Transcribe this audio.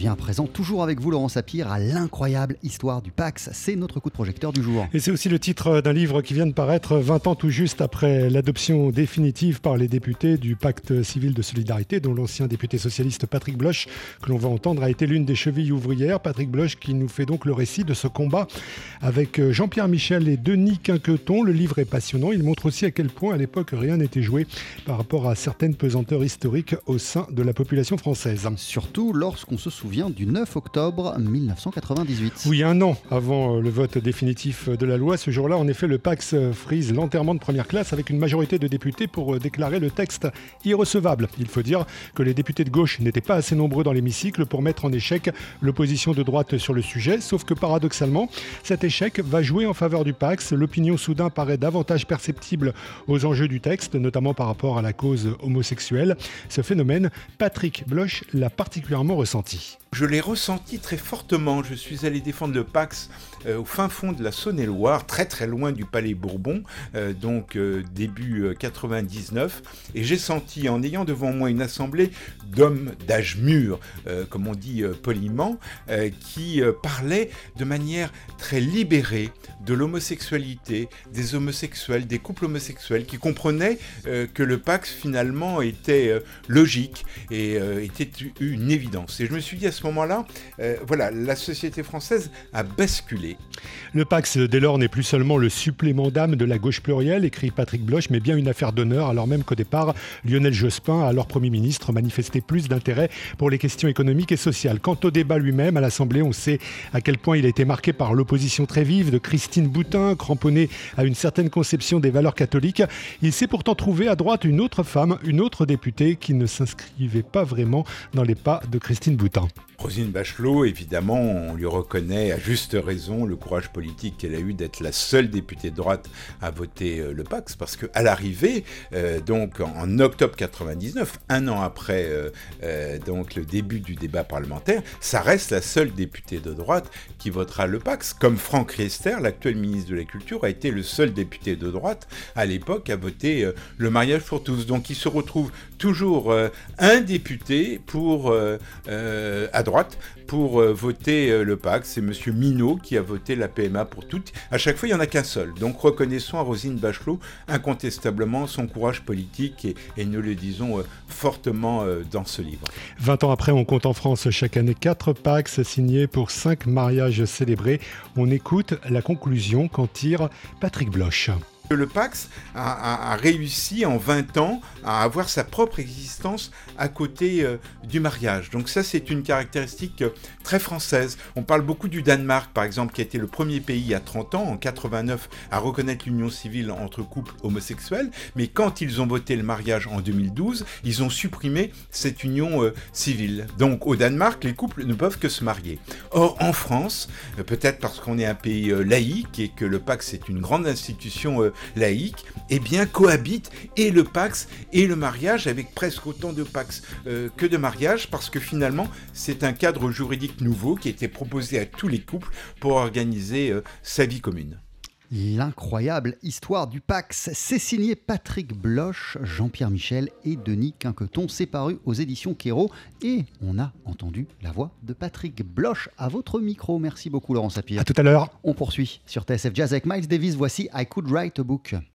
vient à présent, toujours avec vous Laurent Sapir, à l'incroyable histoire du Pax. C'est notre coup de projecteur du jour. Et c'est aussi le titre d'un livre qui vient de paraître 20 ans tout juste après l'adoption définitive par les députés du pacte civil de solidarité, dont l'ancien député socialiste Patrick Bloch, que l'on va entendre, a été l'une des chevilles ouvrières. Patrick Bloch qui nous fait donc le récit de ce combat avec Jean-Pierre Michel et Denis Quinqueton. Le livre est passionnant. Il montre aussi à quel point à l'époque rien n'était joué par rapport à certaines pesanteurs historiques au sein de la population française. Surtout lorsqu'on se souvient du 9 octobre 1998. Oui, un an avant euh, le vote définitif de la loi, ce jour-là, en effet, le Pax frise l'enterrement de première classe avec une majorité de députés pour euh, déclarer le texte irrecevable. Il faut dire que les députés de gauche n'étaient pas assez nombreux dans l'hémicycle pour mettre en échec l'opposition de droite sur le sujet, sauf que paradoxalement, cet échec va jouer en faveur du Pax. L'opinion soudain paraît davantage perceptible aux enjeux du texte, notamment par rapport à la cause homosexuelle. Ce phénomène, Patrick Bloch l'a particulièrement ressenti. Je l'ai ressenti très fortement. Je suis allé défendre le Pax euh, au fin fond de la Saône-et-Loire, très très loin du Palais Bourbon, euh, donc euh, début 99. Et j'ai senti, en ayant devant moi une assemblée d'hommes d'âge mûr, comme on dit poliment, qui parlaient de manière très libérée de l'homosexualité, des homosexuels, des couples homosexuels, qui comprenaient que le Pax finalement était logique et était une évidence. Et je me suis dit à ce moment-là, euh, voilà, la société française a basculé. Le Pax, dès lors, n'est plus seulement le supplément d'âme de la gauche plurielle, écrit Patrick Bloch, mais bien une affaire d'honneur, alors même qu'au départ, Lionel Jospin, alors Premier ministre, manifestait plus d'intérêt pour les questions économiques et sociales. Quant au débat lui-même, à l'Assemblée, on sait à quel point il a été marqué par l'opposition très vive de Christine Boutin, cramponnée à une certaine conception des valeurs catholiques. Il s'est pourtant trouvé à droite une autre femme, une autre députée qui ne s'inscrivait pas vraiment dans les pas de Christine Boutin. Rosine Bachelot, évidemment, on lui reconnaît à juste raison le courage politique qu'elle a eu d'être la seule députée de droite à voter euh, le Pax, parce qu'à l'arrivée, euh, donc en octobre 99, un an après euh, donc le début du débat parlementaire, ça reste la seule députée de droite qui votera le Pax, comme Franck Riester, l'actuel ministre de la Culture, a été le seul député de droite à l'époque à voter le mariage pour tous. Donc il se retrouve toujours un député pour à pour euh, voter euh, le PAC. C'est M. Minot qui a voté la PMA pour toutes. À chaque fois, il n'y en a qu'un seul. Donc reconnaissons à Rosine Bachelot incontestablement son courage politique et, nous le disons euh, fortement dans ce livre. 20 ans après, on compte en France chaque année 4 PACs signés pour 5 mariages célébrés. On écoute la conclusion qu'en tire Patrick Bloch. Le Pax a, réussi en 20 ans à avoir sa propre existence à côté euh, du mariage. Donc ça, c'est une caractéristique euh, très française. On parle beaucoup du Danemark, par exemple, qui a été le premier pays à 30 ans, en 89, à reconnaître l'union civile entre couples homosexuels. Mais quand ils ont voté le mariage en 2012, ils ont supprimé cette union euh, civile. Donc au Danemark, les couples ne peuvent que se marier. Or, en France, peut-être parce qu'on est un pays laïque et que le Pax est une grande institution laïque, eh bien cohabitent et le Pax et le mariage avec presque autant de Pax euh, que de mariage parce que finalement c'est un cadre juridique nouveau qui a été proposé à tous les couples pour organiser euh, sa vie commune. L'incroyable histoire du Pax, c'est signé Patrick Bloch, Jean-Pierre Michel et Denis Quinqueton. C'est paru aux éditions Kéro et on a entendu la voix de Patrick Bloch à votre micro. Merci beaucoup Laurent Sapir. À tout à l'heure. On poursuit sur TSF Jazz avec Miles Davis. Voici I Could Write a Book.